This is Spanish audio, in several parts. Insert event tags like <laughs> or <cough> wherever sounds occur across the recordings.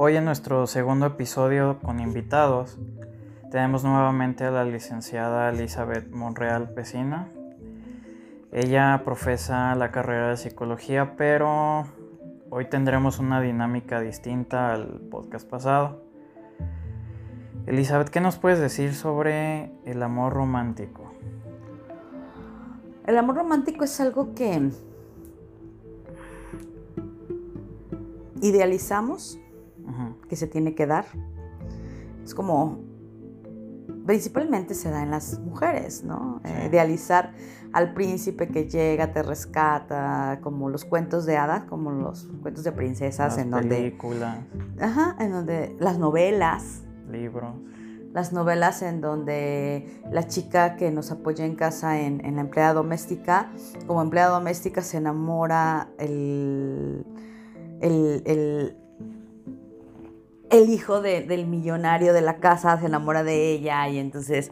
Hoy en nuestro segundo episodio con invitados tenemos nuevamente a la licenciada Elizabeth Monreal Pesina. Ella profesa la carrera de psicología, pero hoy tendremos una dinámica distinta al podcast pasado. Elizabeth, ¿qué nos puedes decir sobre el amor romántico? El amor romántico es algo que idealizamos, que se tiene que dar. Es como, principalmente se da en las mujeres, ¿no? Eh, idealizar al príncipe que llega, te rescata, como los cuentos de hadas, como los cuentos de princesas, Las en donde... películas, Ajá, en donde las novelas, libros. las novelas en donde la chica que nos apoya en casa en, en la empleada doméstica, como empleada doméstica se enamora el, el, el- el hijo de- del millonario de la casa, se enamora de ella y entonces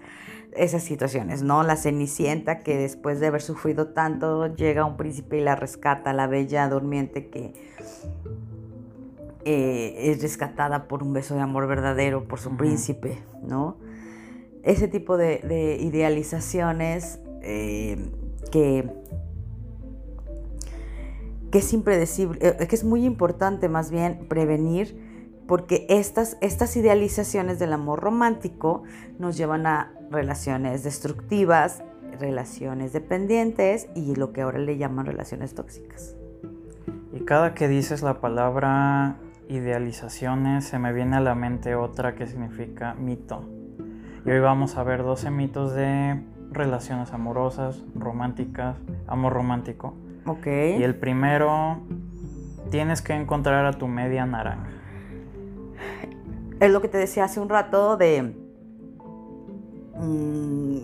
esas situaciones, ¿no? La cenicienta que después de haber sufrido tanto llega un príncipe y la rescata, la bella durmiente que eh, es rescatada por un beso de amor verdadero por su príncipe, ¿no? Ese tipo de, de idealizaciones eh, que, que es impredecible, eh, que es muy importante más bien prevenir, porque estas, estas idealizaciones del amor romántico nos llevan a relaciones destructivas, relaciones dependientes y lo que ahora le llaman relaciones tóxicas. Y cada que dices la palabra idealizaciones se me viene a la mente otra que significa mito. Y hoy vamos a ver 12 mitos de relaciones amorosas, románticas, amor romántico. Ok. Y el primero, tienes que encontrar a tu media naranja. Es lo que te decía hace un rato de mm,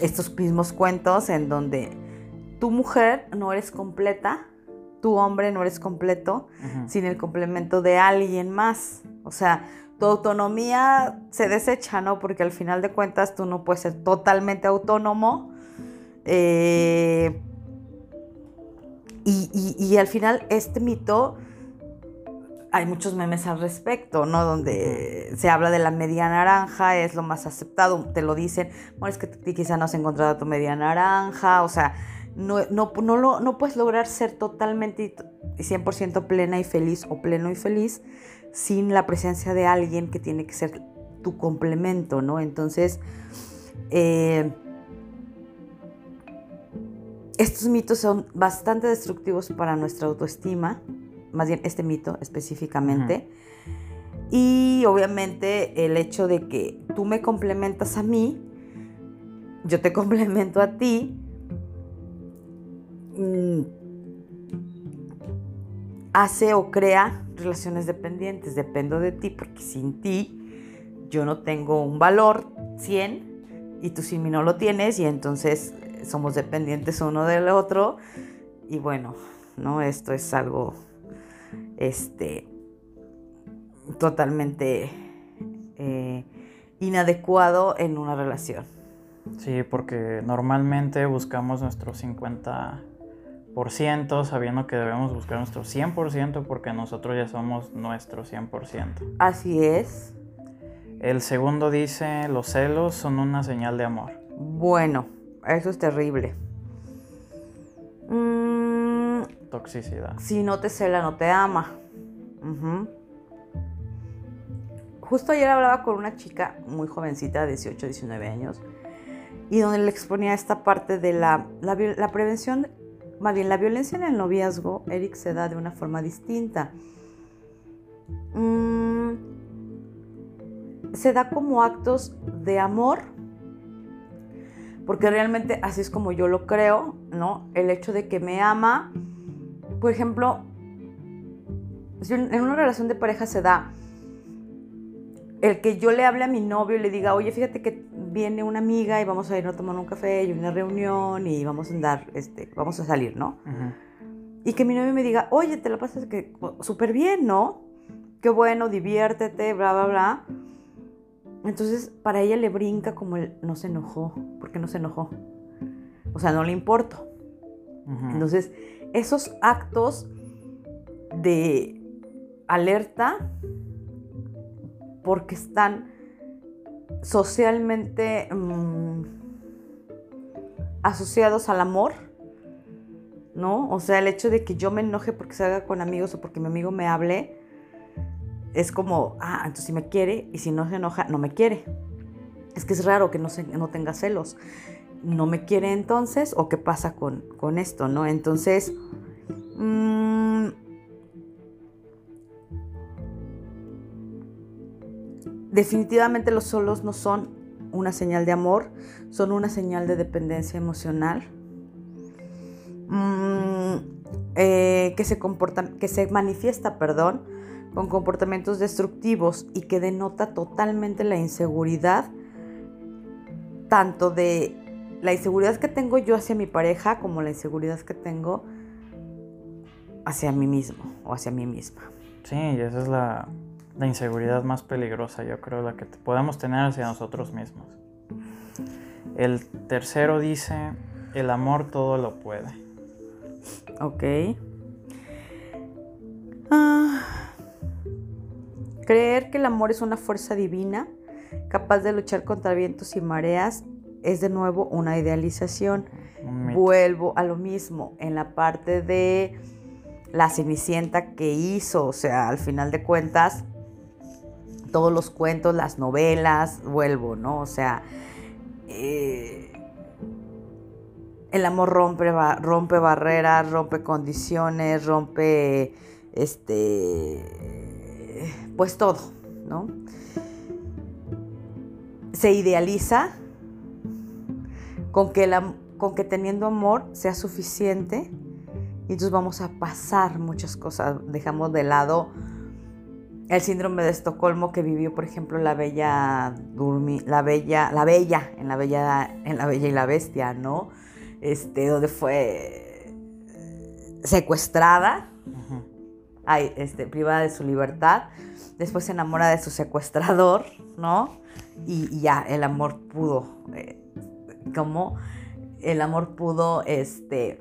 estos mismos cuentos en donde tu mujer no eres completa, tu hombre no eres completo sin el complemento de alguien más. O sea, tu autonomía se desecha, ¿no? Porque al final de cuentas tú no puedes ser totalmente autónomo. Eh, y, y- y al final este mito, hay muchos memes al respecto, ¿no? Donde se habla de la media naranja, es lo más aceptado, te lo dicen, bueno, es que quizá no has encontrado tu media naranja, o sea, no, no, no, lo- no puedes lograr ser totalmente y 100% plena y feliz o pleno y feliz sin la presencia de alguien que tiene que ser tu complemento, ¿no? Entonces, eh, estos mitos son bastante destructivos para nuestra autoestima, más bien este mito específicamente. Y obviamente el hecho de que tú me complementas a mí, yo te <laughs> complemento a ti, mm, hace o crea relaciones dependientes. Dependo de ti porque sin ti yo no tengo un valor 100 y tú sin mí no lo tienes y entonces somos dependientes uno del otro y bueno, ¿no? Esto es algo este totalmente eh, inadecuado en una relación. Sí, porque normalmente buscamos nuestro 50% sabiendo que debemos buscar nuestro 100% porque nosotros ya somos nuestro 100%. Así es. El segundo dice, los celos son una señal de amor. Bueno, eso es terrible. Mm, Toxicidad. si no te cela, no te ama. Justo ayer hablaba con una chica muy jovencita, de 18, 19 años, y donde le exponía esta parte de la prevención, más bien la violencia en el noviazgo, Eric se da de una forma distinta. Mm, se da como actos de amor, porque realmente así es como yo lo creo, ¿no? El hecho de que me ama, por ejemplo, en una relación de pareja se da el que yo le hable a mi novio y le diga, oye, fíjate que viene una amiga y vamos a ir a tomar un café y una reunión y vamos a andar, este, vamos a salir, ¿no? Y que mi novio me diga, oye, te la pasas que súper bien, ¿no? Qué bueno, diviértete, bla, bla, bla. Entonces, para ella le brinca como el no se enojó. ¿Por qué no se enojó? O sea, no le importo. Entonces, esos actos de alerta porque están socialmente mm, asociados al amor, ¿no? O sea, el hecho de que yo me enoje porque se haga con amigos o porque mi amigo me hable, es como, ah, entonces si me quiere y si no se enoja, no me quiere. Es que es raro que no, se, no tenga celos. ¿No me quiere entonces? ¿O qué pasa con, con esto, no? Entonces, mmm, definitivamente los solos no son una señal de amor, son una señal de dependencia emocional. Mm, eh, que, se comporta, que se manifiesta, perdón, con comportamientos destructivos y que denota totalmente la inseguridad, tanto de la inseguridad que tengo yo hacia mi pareja como la inseguridad que tengo hacia mí mismo o hacia mí misma. Sí, esa es la, la inseguridad más peligrosa, yo creo, la que podemos tener hacia nosotros mismos. El tercero dice, el amor todo lo puede. Ok. Ah. creer que el amor es una fuerza divina, capaz de luchar contra vientos y mareas, es de nuevo una idealización. Vuelvo a lo mismo, en la parte de la cenicienta que hizo, o sea, al final de cuentas, todos los cuentos, las novelas, vuelvo, ¿no? O sea, eh, el amor rompe, rompe barreras, rompe condiciones, rompe, este, pues todo, ¿no? Se idealiza con que, la, con que teniendo amor sea suficiente y entonces vamos a pasar muchas cosas, dejamos de lado el síndrome de Estocolmo que vivió, por ejemplo, la bella la bella, la bella, en la bella, en la bella y la bestia, ¿no? Este, donde fue secuestrada, este, privada de su libertad, después se enamora de su secuestrador, ¿no? Y, ya, el amor pudo, eh, como el amor pudo, este,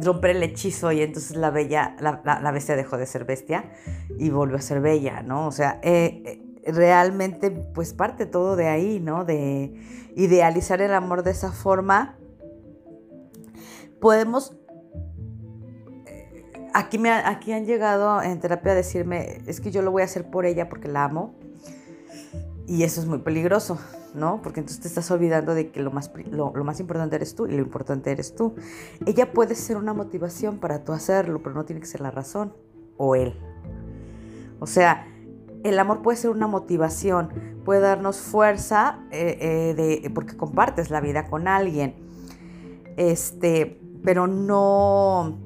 romper el hechizo y entonces la bella, la, bestia dejó de ser bestia y volvió a ser bella, ¿no? O sea, eh, eh, realmente pues parte todo de ahí, ¿no? De idealizar el amor de esa forma. Podemos... Eh, aquí, me, aquí han llegado en terapia a decirme, es que yo lo voy a hacer por ella porque la amo. Y eso es muy peligroso. ¿no? Porque entonces te estás olvidando de que lo más, lo, más importante eres tú y lo importante eres tú. Ella puede ser una motivación para tú hacerlo, pero no tiene que ser la razón o él. O sea, el amor puede ser una motivación, puede darnos fuerza eh, eh, de, porque compartes la vida con alguien, este, pero no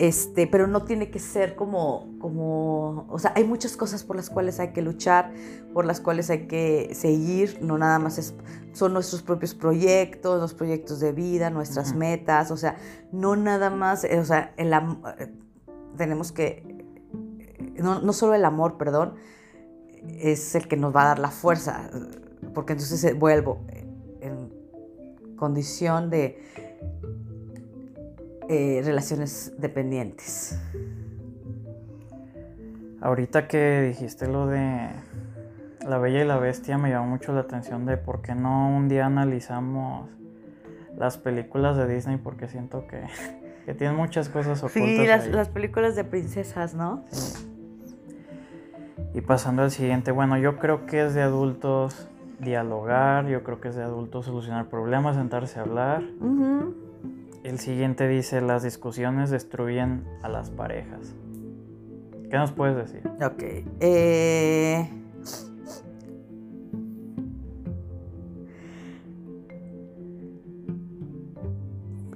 este, pero no tiene que ser como, como, o sea, hay muchas cosas por las cuales hay que luchar, por las cuales hay que seguir, no nada más es, son nuestros propios proyectos, los proyectos de vida, nuestras metas, o sea, no nada más, eh, o sea, el, eh, tenemos que, eh, no, no solo el amor, perdón, es el que nos va a dar la fuerza, porque entonces vuelvo en condición de eh, relaciones dependientes. Ahorita que dijiste lo de La Bella y la Bestia me llamó mucho la atención de por qué no un día analizamos las películas de Disney porque siento que, <laughs> que tienen muchas cosas ocultas. Sí, las, las películas de princesas, ¿no? Sí. Y pasando al siguiente, bueno, yo creo que es de adultos dialogar, yo creo que es de adultos solucionar problemas, sentarse a hablar. El siguiente dice, las discusiones destruyen a las parejas. ¿Qué nos puedes decir? Ok. Eh,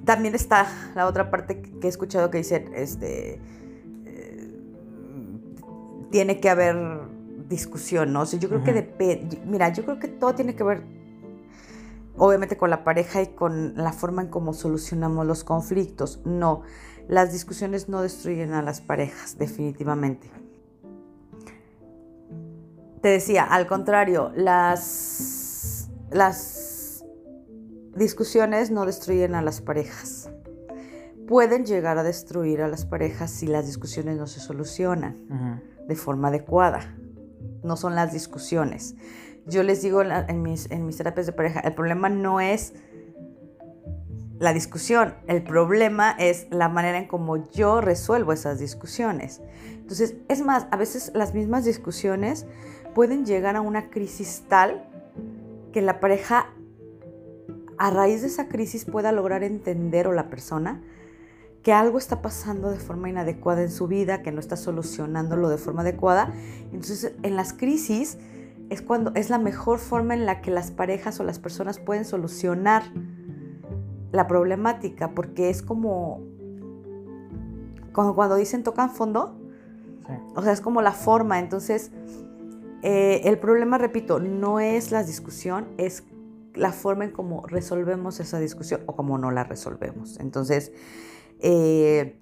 también está la otra parte que he escuchado que dice, este, eh, tiene que haber discusión, ¿no? O sea, yo creo que depende, mira, yo creo que todo tiene que ver obviamente con la pareja y con la forma en cómo solucionamos los conflictos. No, las discusiones no destruyen a las parejas, definitivamente. Te decía, al contrario, las, las discusiones no destruyen a las parejas. pueden llegar a destruir a las parejas si las discusiones no se solucionan de forma adecuada. No son las discusiones. Yo les digo en mis, en terapias de pareja, el problema no es la discusión, el problema es la manera en cómo yo resuelvo esas discusiones. Entonces, es más, a veces las mismas discusiones pueden llegar a una crisis tal que la pareja a raíz de esa crisis pueda lograr entender o la persona que algo está pasando de forma inadecuada en su vida, que no está solucionándolo de forma adecuada. Entonces, en las crisis es cuando es la mejor forma en la que las parejas o las personas pueden solucionar la problemática, porque es como, como cuando dicen tocan fondo, o sea, es como la forma. Entonces, eh, el problema, repito, no es la discusión, es la forma en cómo resolvemos esa discusión o cómo no la resolvemos. Entonces, eh,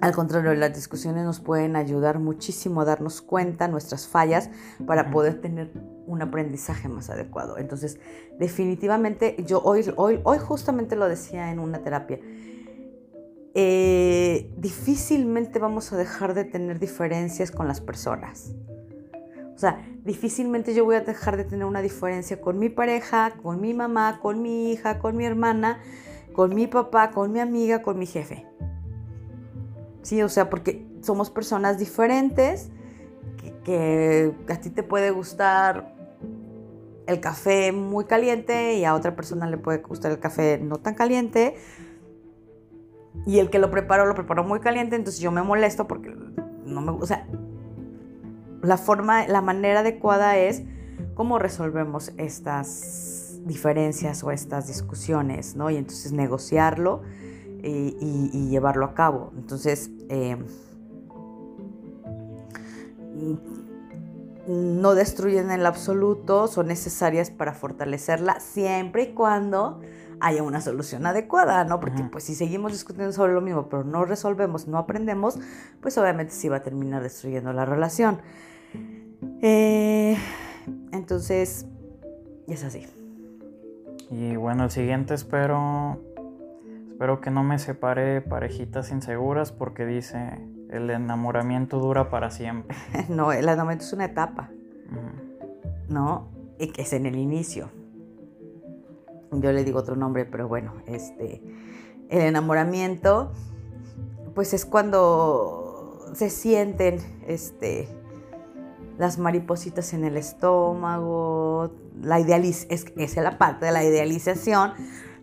al contrario, las discusiones nos pueden ayudar muchísimo a darnos cuenta nuestras fallas para poder tener un aprendizaje más adecuado. Entonces, definitivamente, yo hoy, hoy, hoy justamente lo decía en una terapia, eh, difícilmente vamos a dejar de tener diferencias con las personas. O sea, difícilmente yo voy a dejar de tener una diferencia con mi pareja, con mi mamá, con mi hija, con mi hermana, con mi papá, con mi amiga, con mi jefe. Sí, o sea, porque somos personas diferentes, que, a ti te puede gustar el café muy caliente y a otra persona le puede gustar el café no tan caliente. Y el que lo preparó, lo preparó muy caliente, entonces yo me molesto porque no me... O sea, la forma, la manera adecuada es cómo resolvemos estas diferencias o estas discusiones, ¿no? Y entonces negociarlo y, llevarlo a cabo. Entonces, eh, no destruyen en el absoluto, son necesarias para fortalecerla siempre y cuando haya una solución adecuada, ¿no? Porque pues si seguimos discutiendo sobre lo mismo, pero no resolvemos, no aprendemos, pues obviamente sí va a terminar destruyendo la relación. Eh, entonces, es así. Y bueno, el siguiente espero, espero que no me separe parejitas inseguras porque dice, el enamoramiento dura para siempre. <laughs> no, el enamoramiento es una etapa, ¿no? Y que es en el inicio. Yo le digo otro nombre, pero bueno, este, el enamoramiento, pues es cuando se sienten, este, las maripositas en el estómago, la idealiz es, es la parte de la idealización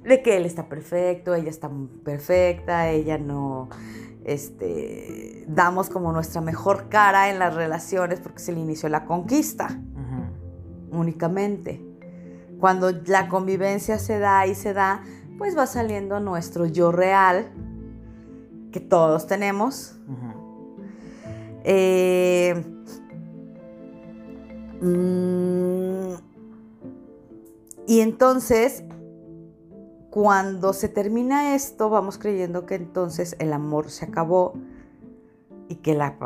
de que él está perfecto, ella está perfecta, ella no, este, damos como nuestra mejor cara en las relaciones porque es el inicio de la conquista, únicamente. Cuando la convivencia se da y se da, pues va saliendo nuestro yo real, que todos tenemos. eh, Mm, y entonces, cuando se termina esto, vamos creyendo que entonces el amor se acabó y que la,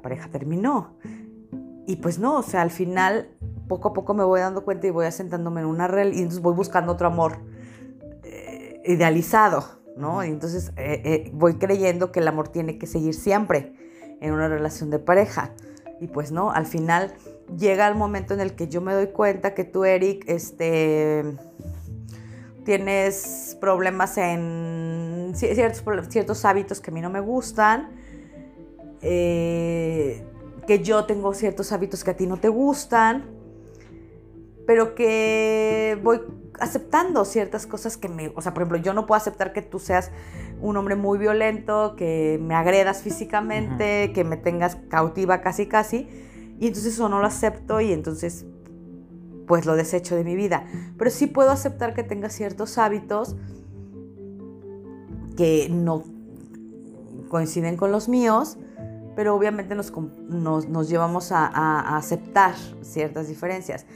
pareja terminó. Y pues no, o sea, al final, poco a poco me voy dando cuenta y voy asentándome en una realidad y entonces voy buscando otro amor eh, idealizado, ¿no? Y entonces eh, eh, voy creyendo que el amor tiene que seguir siempre en una relación de pareja. Y pues no, al final llega el momento en el que yo me doy cuenta que tú, Eric, este, tienes problemas en ciertos, ciertos hábitos que a mí no me gustan, eh, que yo tengo ciertos hábitos que a ti no te gustan, pero que voy aceptando ciertas cosas que me, o sea, por ejemplo, yo no puedo aceptar que tú seas un hombre muy violento, que me agredas físicamente, que me tengas cautiva casi casi, y entonces eso no lo acepto y entonces pues lo desecho de mi vida. Pero sí puedo aceptar que tenga ciertos hábitos que no coinciden con los míos, pero obviamente nos, nos, llevamos a, a, aceptar ciertas diferencias.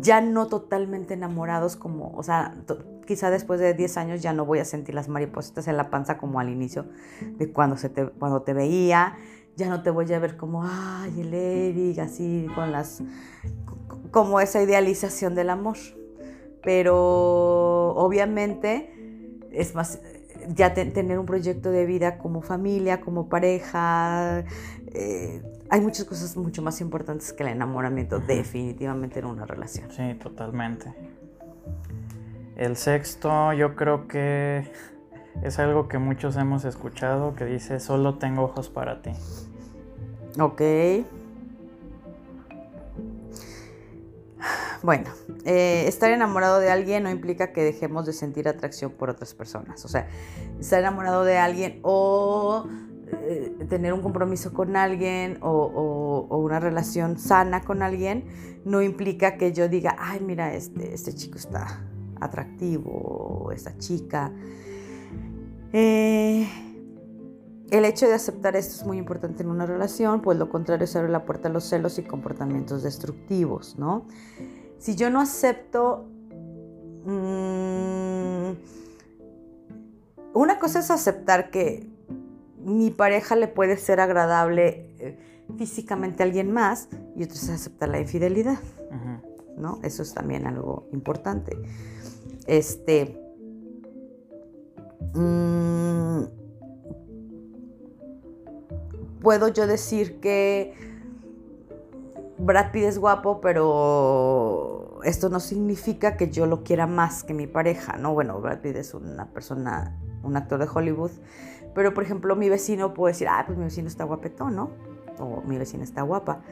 Ya no totalmente enamorados como, o sea, quizá después de 10 años ya no voy a sentir las maripositas en la panza como al inicio de cuando, se te, cuando te veía ya no te voy a ver como, ay, el Eric, así con las, como esa idealización del amor. Pero obviamente es más, ya tener un proyecto de vida como familia, como pareja. Eh, hay muchas cosas mucho más importantes que el enamoramiento, definitivamente en una relación. Sí, totalmente. El sexto, yo creo que es algo que muchos hemos escuchado, que dice, solo tengo ojos para ti. Ok. Bueno, eh, estar enamorado de alguien no implica que dejemos de sentir atracción por otras personas. O sea, estar enamorado de alguien o eh, tener un compromiso con alguien o, una relación sana con alguien no implica que yo diga, ay, mira, este, este chico está atractivo, esta chica. Eh, el hecho de aceptar esto es muy importante en una relación, pues lo contrario se abre la puerta a los celos y comportamientos destructivos, ¿no? Si yo no acepto... Mm, una cosa es aceptar que mi pareja le puede ser agradable eh, físicamente a alguien más y otra es aceptar la infidelidad, ¿no? Eso es también algo importante. Este... Mm, puedo yo decir que Brad Pitt es guapo, pero esto no significa que yo lo quiera más que mi pareja, ¿no? Bueno, Brad Pitt es una persona, un actor de Hollywood, pero por ejemplo mi vecino puede decir, ah, pues mi vecino está guapetón, ¿no? O mi vecina está guapa.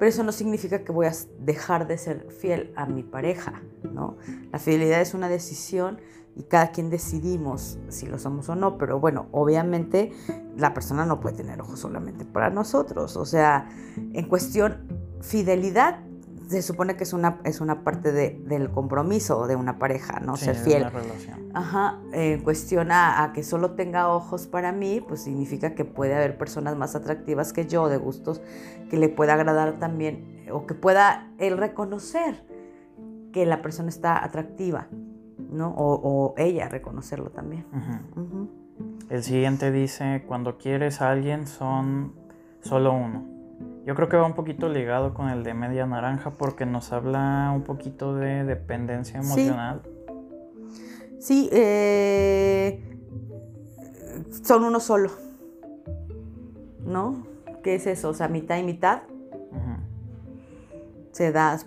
Pero eso no significa que voy a dejar de ser fiel a mi pareja, ¿no? La fidelidad es una decisión y cada quien decidimos si lo somos o no, pero bueno, obviamente la persona no puede tener ojos solamente para nosotros, o sea, en cuestión fidelidad se supone que es una, es una parte del compromiso de una pareja, ¿no? Ser fiel. Una relación. Ajá. En cuestión a, a, que solo tenga ojos para mí, pues significa que puede haber personas más atractivas que yo, de gustos que le pueda agradar también, o que pueda él reconocer que la persona está atractiva. ¿no? O, ella reconocerlo también. El siguiente dice, cuando quieres a alguien son solo uno. Yo creo que va un poquito ligado con el de media naranja porque nos habla un poquito de dependencia emocional. Sí, eh, son uno solo. ¿No? ¿Qué es eso? O sea, mitad y mitad. Se da,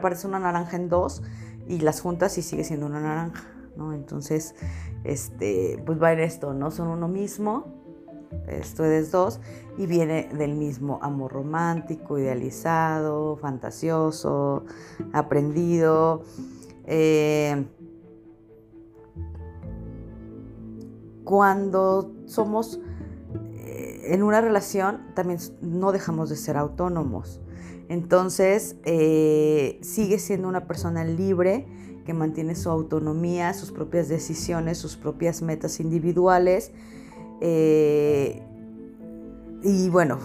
parece una naranja en dos y las juntas y sigue siendo una naranja, ¿no? Entonces, este, pues va en esto, ¿no? Son uno mismo, esto es dos, y viene del mismo amor romántico, idealizado, fantasioso, aprendido. Eh, cuando somos eh, en una relación, también no dejamos de ser autónomos. Entonces, eh, sigue siendo una persona libre que mantiene su autonomía, sus propias decisiones, sus propias metas individuales. Eh, y bueno,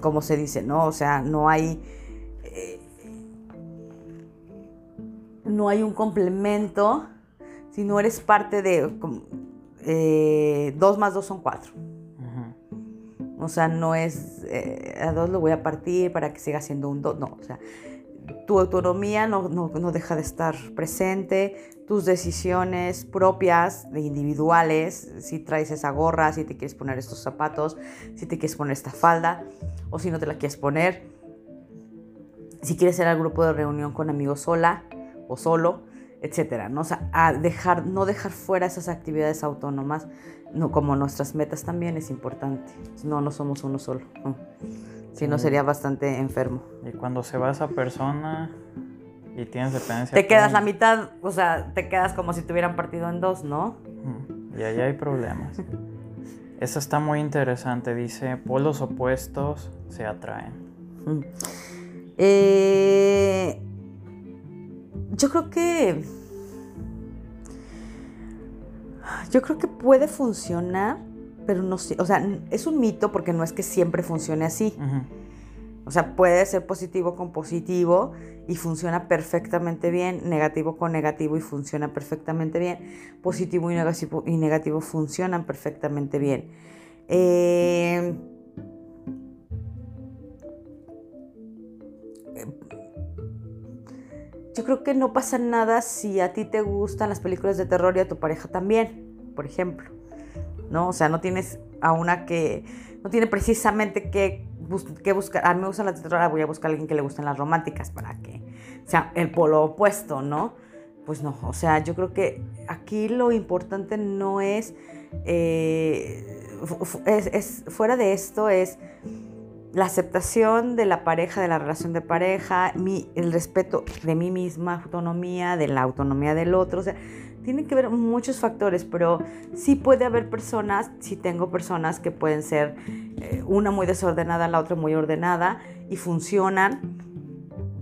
como se dice, ¿no? O sea, no hay. Eh, no hay un complemento si no eres parte de. dos más dos son cuatro. O sea, no es eh, a dos lo voy a partir para que siga siendo un dos. No, o sea, tu autonomía no, deja de estar presente, tus decisiones propias, individuales, si traes esa gorra, si te quieres poner estos zapatos, si te quieres poner esta falda o si no te la quieres poner, si quieres ir al grupo de reunión con amigos sola o solo, etcétera, ¿no? A dejar, no dejar fuera esas actividades autónomas, no, como nuestras metas también es importante. No, no somos uno solo. Si no, sería bastante enfermo. Y cuando se va esa persona y tienes dependencia. Te quedas la mitad, o sea, te quedas como si te hubieran partido en dos, ¿no? Y ahí hay problemas. Esa está muy interesante, dice, polos opuestos se atraen. Eh, yo creo que. Yo creo que puede funcionar, pero no sé. O sea, es un mito porque no es que siempre funcione así. O sea, puede ser positivo con positivo y funciona perfectamente bien, negativo con negativo y funciona perfectamente bien, positivo y negativo, y negativo funcionan perfectamente bien. Eh, yo creo que no pasa nada si a ti te gustan las películas de terror y a tu pareja también, por ejemplo. ¿No? O sea, no tienes a una que no tiene precisamente que, buscar. A mí me gustan las de terror, voy a buscar a alguien que le gusten las románticas para que sea el polo opuesto, ¿no? Pues no, o sea, yo creo que aquí lo importante no es, eh, es fuera de esto, es la aceptación de la pareja, de la relación de pareja, el respeto de mí misma, autonomía, de la autonomía del otro. O sea, tienen que ver muchos factores, pero sí puede haber personas, sí tengo personas que pueden ser eh, una muy desordenada, la otra muy ordenada y funcionan.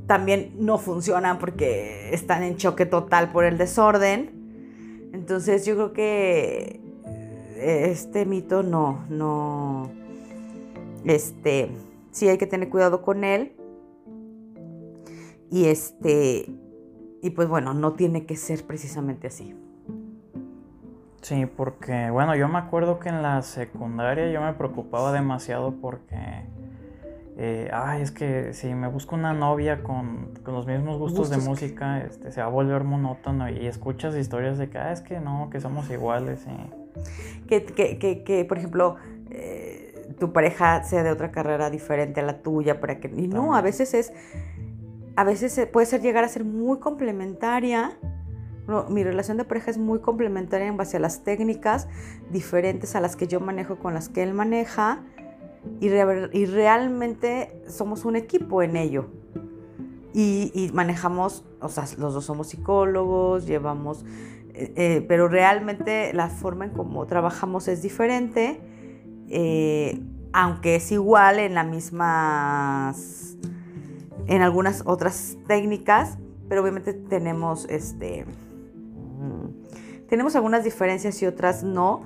También no funcionan porque están en choque total por el desorden. Entonces yo creo que eh, este mito no, no, este, sí hay que tener cuidado con él. Y este, y pues bueno, no tiene que ser precisamente así. Sí, porque bueno, yo me acuerdo que en la secundaria yo me preocupaba demasiado porque, eh, ay, es que si me busco una novia con, los mismos gustos, de música, este, se va a volver monótono y escuchas historias de que, ah, es que no, que somos iguales. Y... Que, que, que, por ejemplo, eh, tu pareja sea de otra carrera diferente a la tuya, para que... Y no, a veces es... A veces puede ser llegar a ser muy complementaria. mi relación de pareja es muy complementaria en base a las técnicas diferentes a las que yo manejo con las que él maneja. Y, y realmente somos un equipo en ello. Y, manejamos, o sea, los dos somos psicólogos, llevamos, eh, eh, pero realmente la forma en cómo trabajamos es diferente. Eh, aunque es igual en las mismas, en algunas otras técnicas, pero obviamente tenemos, este, mm, tenemos algunas diferencias y otras no,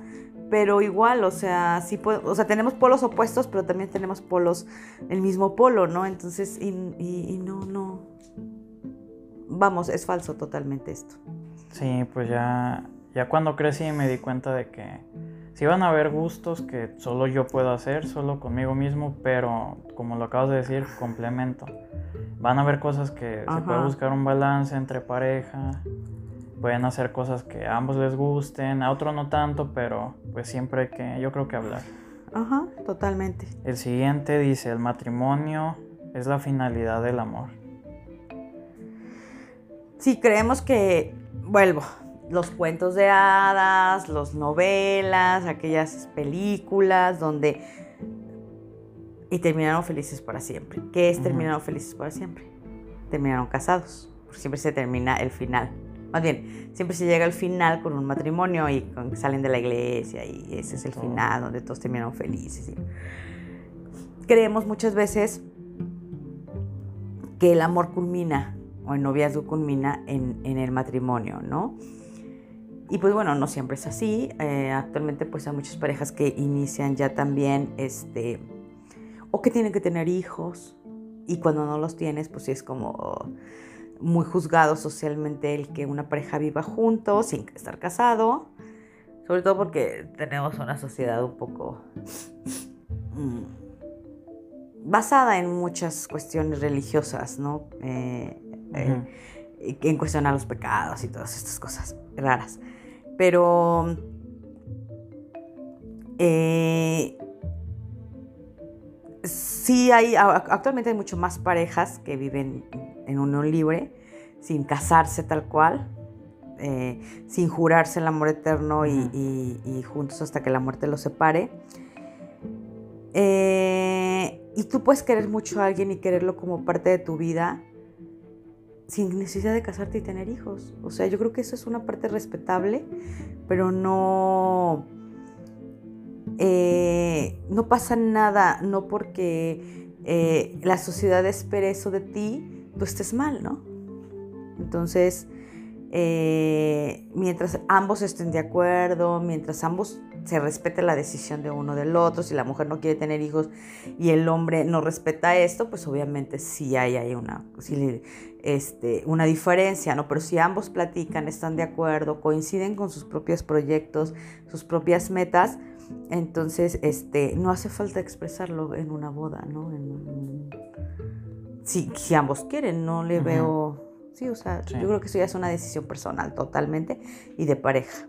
pero igual, o sea, sí o sea, tenemos polos opuestos, pero también tenemos polos, el mismo polo, ¿no? Entonces, y, y no, no, vamos, es falso totalmente esto. Sí, pues ya, ya cuando crecí me di cuenta de que si van a haber gustos que solo yo puedo hacer, solo conmigo mismo, pero como lo acabas de decir, complemento. Van a haber cosas que se puede buscar un balance entre pareja, pueden hacer cosas que a ambos les gusten, a otro no tanto, pero pues siempre hay que, yo creo que hablar. Ajá, totalmente. El siguiente dice, el matrimonio es la finalidad del amor. Sí, creemos que, vuelvo, los cuentos de hadas, las novelas, aquellas películas donde... Y terminaron felices para siempre. ¿Qué es terminaron felices para siempre? Terminaron casados. siempre se termina el final. Más bien, siempre se llega al final con un matrimonio y salen de la iglesia y ese es el final donde todos terminaron felices. Creemos muchas veces que el amor culmina o el noviazgo culmina en, en el matrimonio, ¿no? Y pues bueno, no siempre es así. Eh, actualmente pues hay muchas parejas que inician ya también, este, o que tienen que tener hijos. Y cuando no los tienes, pues sí es como muy juzgado socialmente el que una pareja viva juntos sin estar casado. Sobre todo porque tenemos una sociedad un poco mm, basada en muchas cuestiones religiosas, ¿no? Eh, eh, en cuestionar los pecados y todas estas cosas raras. Pero eh, sí hay, actualmente hay mucho más parejas que viven en unión libre, sin casarse tal cual, eh, sin jurarse el amor eterno y, juntos hasta que la muerte los separe. Eh, y tú puedes querer mucho a alguien y quererlo como parte de tu vida sin necesidad de casarte y tener hijos. O sea, yo creo que eso es una parte respetable, pero no, eh, no pasa nada, no porque eh, la sociedad espere eso de ti, tú estés mal, ¿no? Entonces, eh, mientras ambos estén de acuerdo, mientras ambos se respete la decisión de uno del otro, si la mujer no quiere tener hijos y el hombre no respeta esto, pues obviamente sí hay, hay una, este, una diferencia, ¿no? Pero si ambos platican, están de acuerdo, coinciden con sus propios proyectos, sus propias metas, entonces este, no hace falta expresarlo en una boda, ¿no? si, ambos quieren, no le veo Sí, o sea, Sí. yo creo que eso ya es una decisión personal totalmente y de pareja.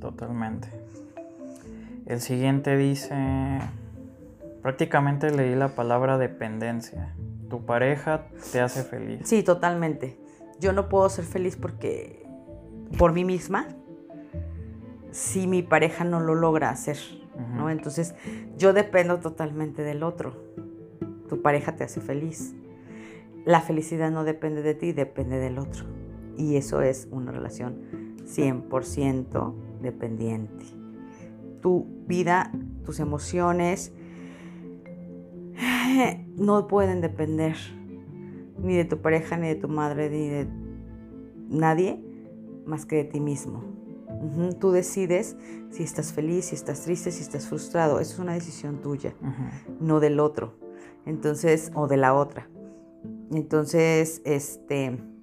Totalmente. El siguiente dice, prácticamente leí la palabra dependencia. Tu pareja te hace feliz. Sí, totalmente. Yo no puedo ser feliz porque por mí misma si mi pareja no lo logra hacer, ¿no? Entonces, yo dependo totalmente del otro. Tu pareja te hace feliz. La felicidad no depende de ti, depende del otro. Y eso es una relación 100% dependiente. Tu vida, tus emociones no pueden depender ni de tu pareja, ni de tu madre, ni de nadie más que de ti mismo. Tú decides si estás feliz, si estás triste, si estás frustrado. Eso es una decisión tuya, no del otro. Entonces, o de la otra. Entonces, este.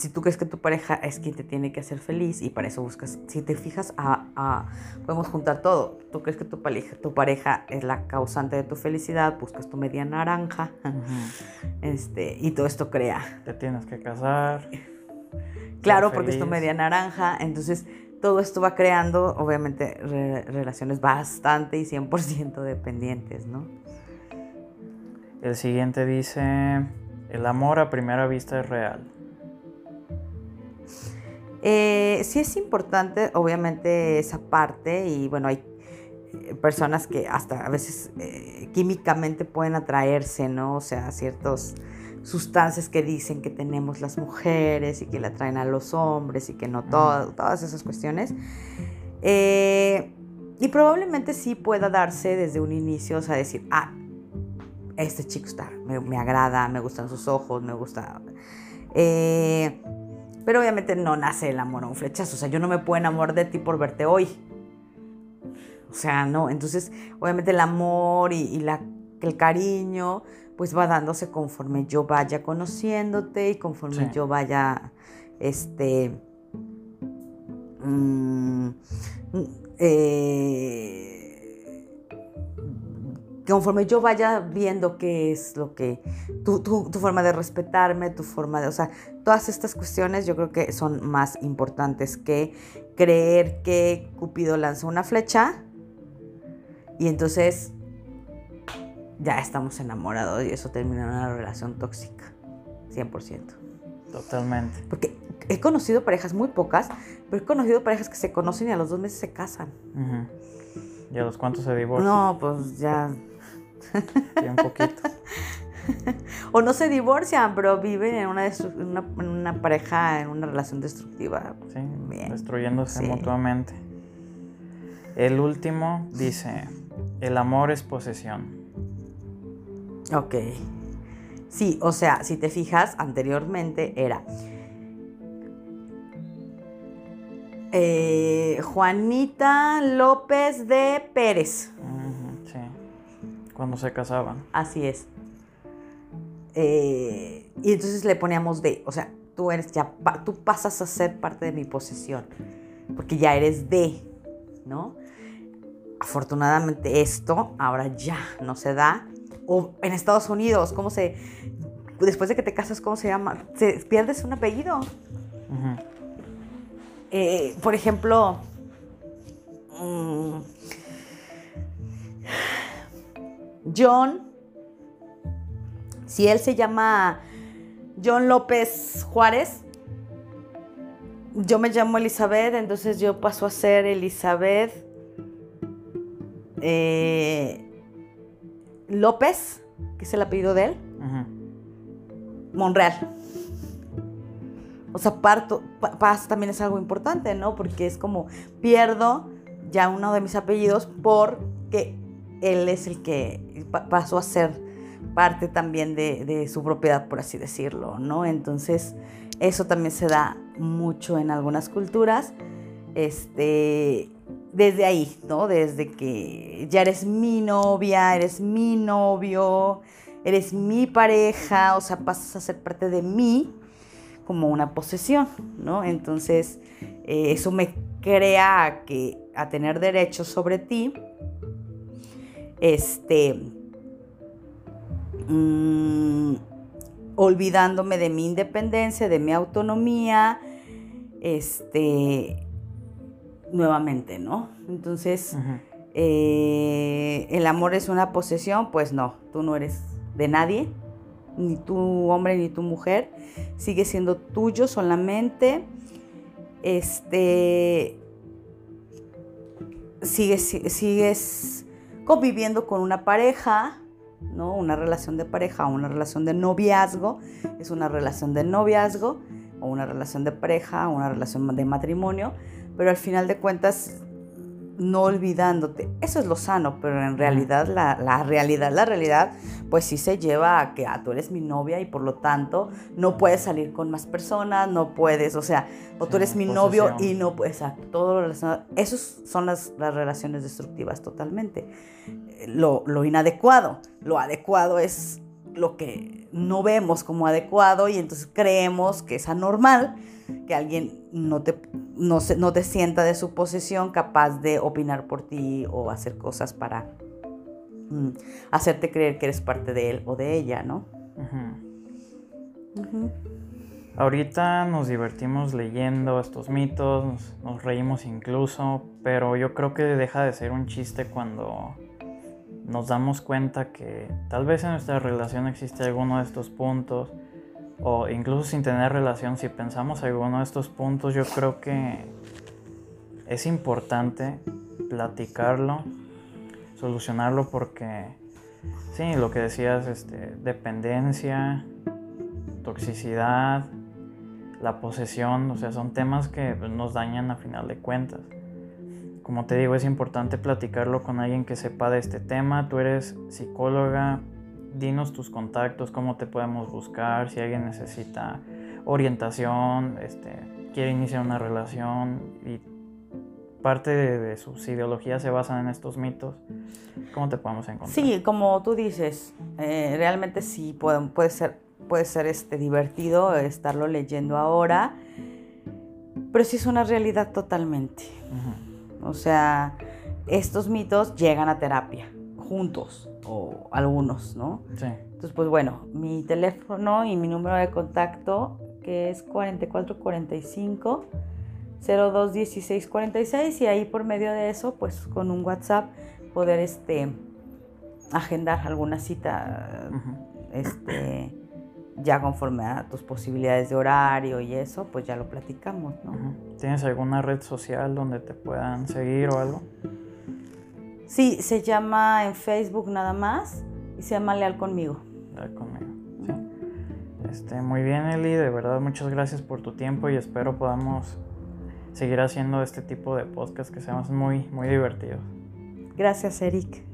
Si tú crees que tu pareja es quien te tiene que hacer feliz y para eso buscas, si te fijas, a, a- podemos juntar todo. Tú crees que tu pareja, tu pareja es la causante de tu felicidad, buscas tu media naranja, este, y todo esto crea Te tienes que casar. Claro, porque es tu media naranja. Entonces, todo esto va creando, obviamente, re- relaciones bastante y 100% dependientes, ¿no? El siguiente dice, el amor a primera vista es real. Eh, sí es importante, obviamente, esa parte. Y bueno, hay eh, personas que hasta a veces eh, químicamente pueden atraerse, ¿no? O sea, ciertas sustancias que dicen que tenemos las mujeres y que le atraen a los hombres y que no todo- todas esas cuestiones. Eh, y probablemente sí pueda darse desde un inicio, o sea, decir, ah, este chico está, me, me agrada, me gustan sus ojos, me gusta. Eh, pero obviamente no nace el amor a un flechazo. O sea, yo no me puedo enamorar de ti por verte hoy. O sea, no. Entonces, obviamente el amor y, y la, el cariño, pues va dándose conforme yo vaya conociéndote y conforme Sí. yo vaya, este, mm, eh, conforme yo vaya viendo qué es lo que, tu, tu- tu forma de respetarme, tu forma de, o sea, todas estas cuestiones yo creo que son más importantes que creer que Cupido lanzó una flecha y entonces ya estamos enamorados y eso termina en una relación tóxica, 100%. Totalmente. Porque he conocido parejas muy pocas, pero he conocido parejas que se conocen y a los dos meses se casan. Ujú. ¿Y a los cuantos se divorcian? No, pues ya. Sí, un poquito. <laughs> <laughs> O no se divorcian, pero viven en una, pareja, en una relación destructiva. Sí, Bien. destruyéndose Sí. mutuamente. El último dice, el amor es posesión. Ok. Sí, o sea, si te fijas, anteriormente era eh, Juanita López de Pérez. Sí. Cuando se casaban. Así es. Eh, y entonces le poníamos de, o sea, tú eres ya, tú pasas a ser parte de mi posesión, porque ya eres de, ¿no? Afortunadamente esto ahora ya no se da. O en Estados Unidos, ¿cómo se, después de que te casas, cómo se llama? Se, pierdes un apellido. Eh, por ejemplo, mm, John, si él se llama John López Juárez, yo me llamo Elizabeth, entonces yo paso a ser Elizabeth eh, López, que es el apellido de él. Monreal. O sea, parto, pa- paz también es algo importante, ¿no? Porque es como pierdo ya uno de mis apellidos porque él es el que pa- pasó a ser parte también de, su propiedad, por así decirlo, ¿no? Entonces, eso también se da mucho en algunas culturas. Este, desde ahí, ¿no? Desde que ya eres mi novia, eres mi novio, eres mi pareja, o sea, pasas a ser parte de mí como una posesión, ¿no? Entonces, eh, eso me crea que, a tener derechos sobre ti. Este. Mm, olvidándome de mi independencia, de mi autonomía, este, nuevamente, ¿no? Entonces, eh, el amor es una posesión, pues no, tú no eres de nadie, ni tu hombre ni tu mujer, sigue siendo tuyo solamente, este, sigues, sigues conviviendo con una pareja, ¿no? Una relación de pareja o una relación de noviazgo, es una relación de noviazgo o una relación de pareja o una relación de matrimonio, pero al final de cuentas no olvidándote. Eso es lo sano, pero en realidad la, realidad, la realidad, pues sí se lleva a que ah, tú eres mi novia y por lo tanto no puedes salir con más personas, no puedes, o sea, o tú eres mi novio y no puedes, exacto, todo relacionado. Esas son las, las, relaciones destructivas totalmente. Lo, lo inadecuado, lo adecuado es lo que no vemos como adecuado y entonces creemos que es anormal que alguien no te, no, se, no te sienta de su posesión capaz de opinar por ti o hacer cosas para mm, hacerte creer que eres parte de él o de ella, ¿no? Ahorita nos divertimos leyendo estos mitos, nos, nos, reímos incluso, pero yo creo que deja de ser un chiste cuando nos damos cuenta que tal vez en nuestra relación existe alguno de estos puntos o incluso sin tener relación, si pensamos alguno de estos puntos, yo creo que es importante platicarlo, solucionarlo porque, sí, lo que decías, este, dependencia, toxicidad, la posesión, o sea, son temas que nos dañan a final de cuentas. Como te digo, es importante platicarlo con alguien que sepa de este tema. Tú eres psicóloga, dinos tus contactos, cómo te podemos buscar, si alguien necesita orientación, este, quiere iniciar una relación y parte de, sus ideologías se basan en estos mitos, ¿cómo te podemos encontrar? Sí, como tú dices, eh, realmente sí puede, puede ser, puede ser este, divertido estarlo leyendo ahora, pero sí es una realidad totalmente. O sea, estos mitos llegan a terapia juntos o algunos, ¿no? Sí. Entonces, pues bueno, mi teléfono y mi número de contacto, que es 4445 021646 y ahí por medio de eso, pues con un WhatsApp poder este agendar alguna cita este ya conforme a tus posibilidades de horario y eso, pues ya lo platicamos, ¿no? ¿Tienes alguna red social donde te puedan seguir o algo? Sí, se llama en Facebook nada más y se llama Leal conmigo. Leal conmigo, sí. Este, muy bien, Eli, de verdad muchas gracias por tu tiempo y espero podamos seguir haciendo este tipo de podcast que sean muy, muy divertidos. Gracias, Eric.